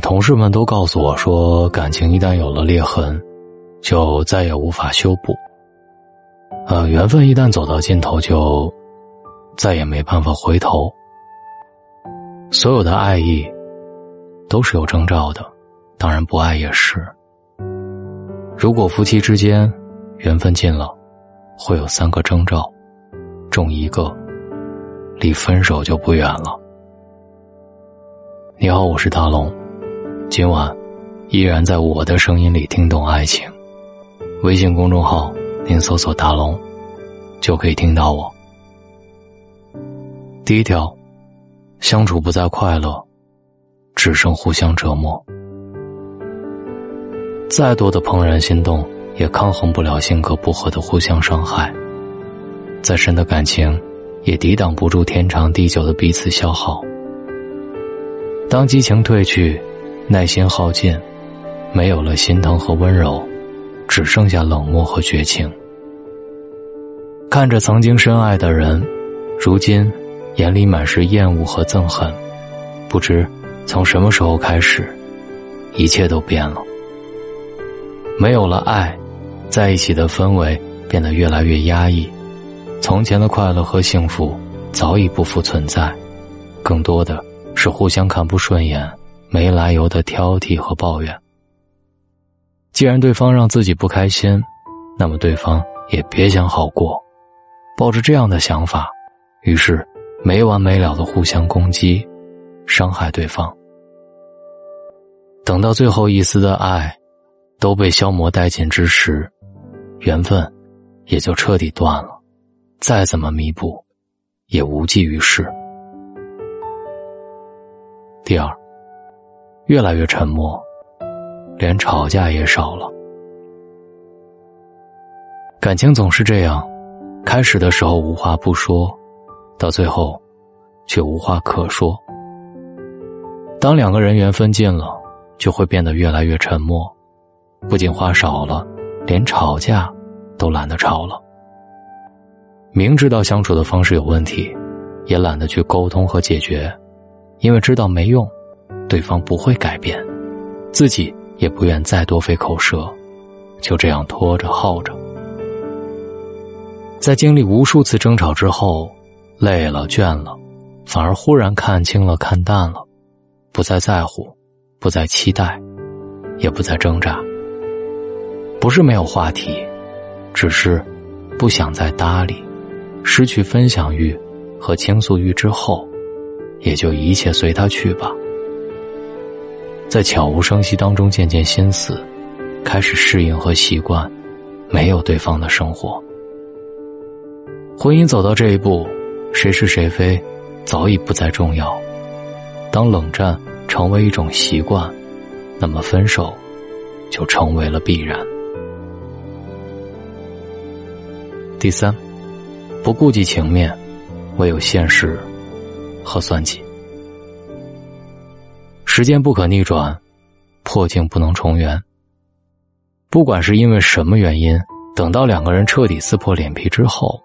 同事们都告诉我说，感情一旦有了裂痕，就再也无法修补。呃，缘分一旦走到尽头，就再也没办法回头。所有的爱意都是有征兆的，当然不爱也是。如果夫妻之间缘分尽了，会有三个征兆，中一个，离分手就不远了。你好，我是大龙，今晚依然在我的声音里听懂爱情。微信公众号您搜索“大龙”，就可以听到我。第一条，相处不再快乐，只剩互相折磨。再多的怦然心动，也抗衡不了性格不合的互相伤害。再深的感情，也抵挡不住天长地久的彼此消耗。当激情褪去，耐心耗尽，没有了心疼和温柔，只剩下冷漠和绝情。看着曾经深爱的人，如今眼里满是厌恶和憎恨，不知从什么时候开始，一切都变了。没有了爱，在一起的氛围变得越来越压抑，从前的快乐和幸福早已不复存在，更多的。是互相看不顺眼，没来由的挑剔和抱怨。既然对方让自己不开心，那么对方也别想好过。抱着这样的想法，于是没完没了的互相攻击，伤害对方。等到最后一丝的爱都被消磨殆尽之时，缘分也就彻底断了，再怎么弥补，也无济于事。第二，越来越沉默，连吵架也少了。感情总是这样，开始的时候无话不说，到最后，却无话可说。当两个人缘分尽了，就会变得越来越沉默，不仅话少了，连吵架都懒得吵了。明知道相处的方式有问题，也懒得去沟通和解决。因为知道没用，对方不会改变，自己也不愿再多费口舌，就这样拖着耗着。在经历无数次争吵之后，累了倦了，反而忽然看清了看淡了，不再在乎，不再期待，也不再挣扎。不是没有话题，只是不想再搭理，失去分享欲和倾诉欲之后。也就一切随他去吧，在悄无声息当中渐渐心死，开始适应和习惯没有对方的生活。婚姻走到这一步，谁是谁非早已不再重要。当冷战成为一种习惯，那么分手就成为了必然。第三，不顾及情面，唯有现实。和算计，时间不可逆转，破镜不能重圆。不管是因为什么原因，等到两个人彻底撕破脸皮之后，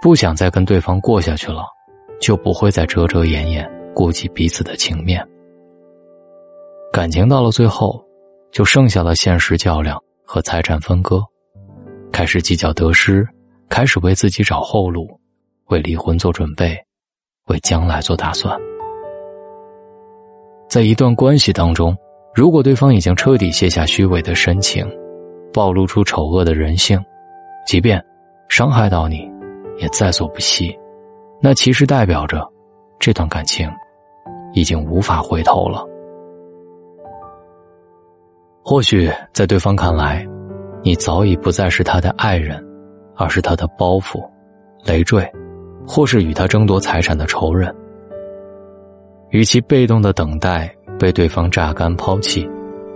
不想再跟对方过下去了，就不会再遮遮掩掩，顾及彼此的情面。感情到了最后，就剩下了现实较量和财产分割，开始计较得失，开始为自己找后路，为离婚做准备。为将来做打算，在一段关系当中，如果对方已经彻底卸下虚伪的深情，暴露出丑恶的人性，即便伤害到你，也在所不惜，那其实代表着这段感情已经无法回头了。或许在对方看来，你早已不再是他的爱人，而是他的包袱、累赘。或是与他争夺财产的仇人，与其被动的等待被对方榨干抛弃，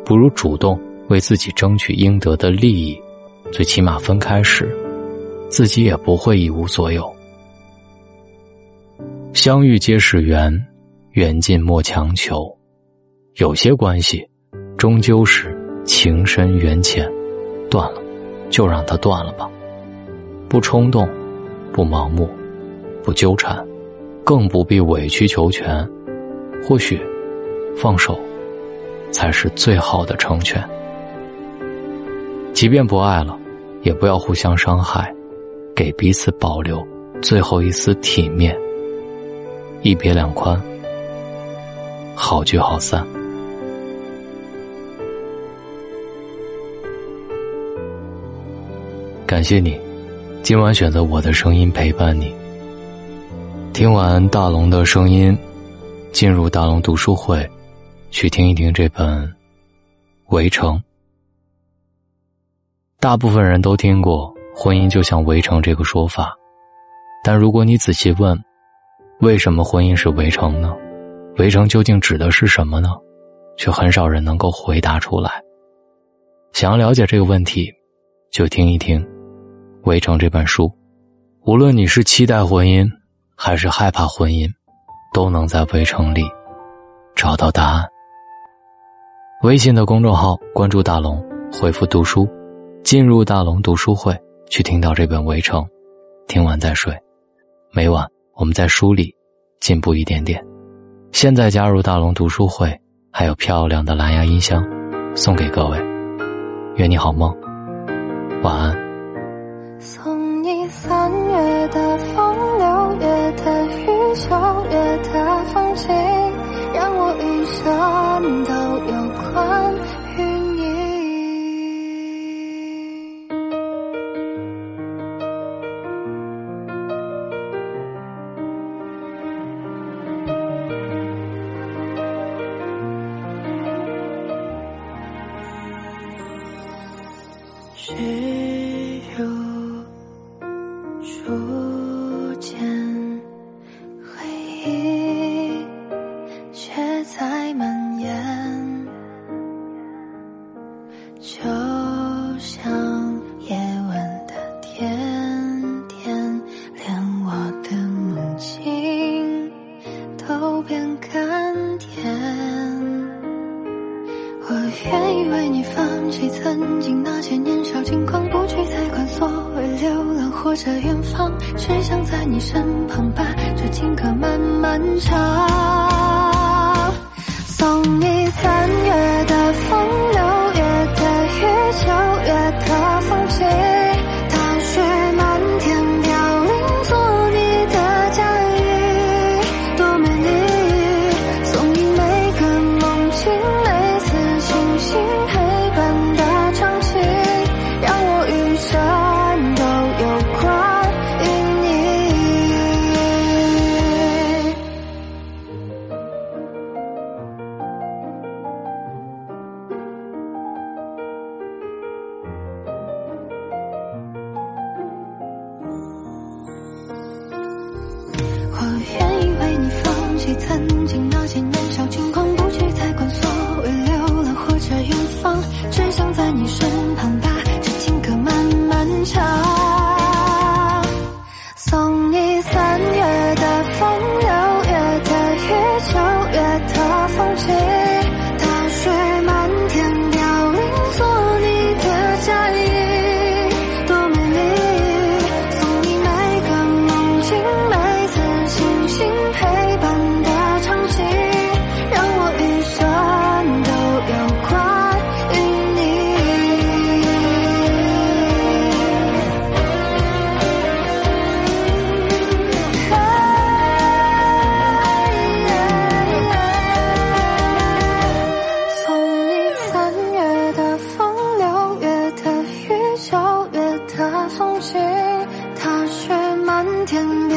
不如主动为自己争取应得的利益。最起码分开时，自己也不会一无所有。相遇皆是缘，缘尽莫强求。有些关系，终究是情深缘浅，断了，就让它断了吧。不冲动，不盲目。不纠缠，更不必委曲求全。或许，放手才是最好的成全。即便不爱了，也不要互相伤害，给彼此保留最后一丝体面。一别两宽，好聚好散。感谢你，今晚选择我的声音陪伴你。听完大龙的声音，进入大龙读书会，去听一听这本《围城》。大部分人都听过“婚姻就像围城”这个说法，但如果你仔细问，为什么婚姻是围城呢？围城究竟指的是什么呢？却很少人能够回答出来。想要了解这个问题，就听一听《围城》这本书。无论你是期待婚姻，还是害怕婚姻，都能在《围城》里找到答案。微信的公众号关注大龙，回复“读书”。进入大龙读书会，去听到这本《围城》，听完再睡。每晚我们在书里进步一点点。现在加入大龙读书会，还有漂亮的蓝牙音箱送给各位。愿你好梦，晚安。送你三月的风，九月的风景，让我一生都有关。于你。是的远方，只想在你身旁把这情歌慢慢唱。天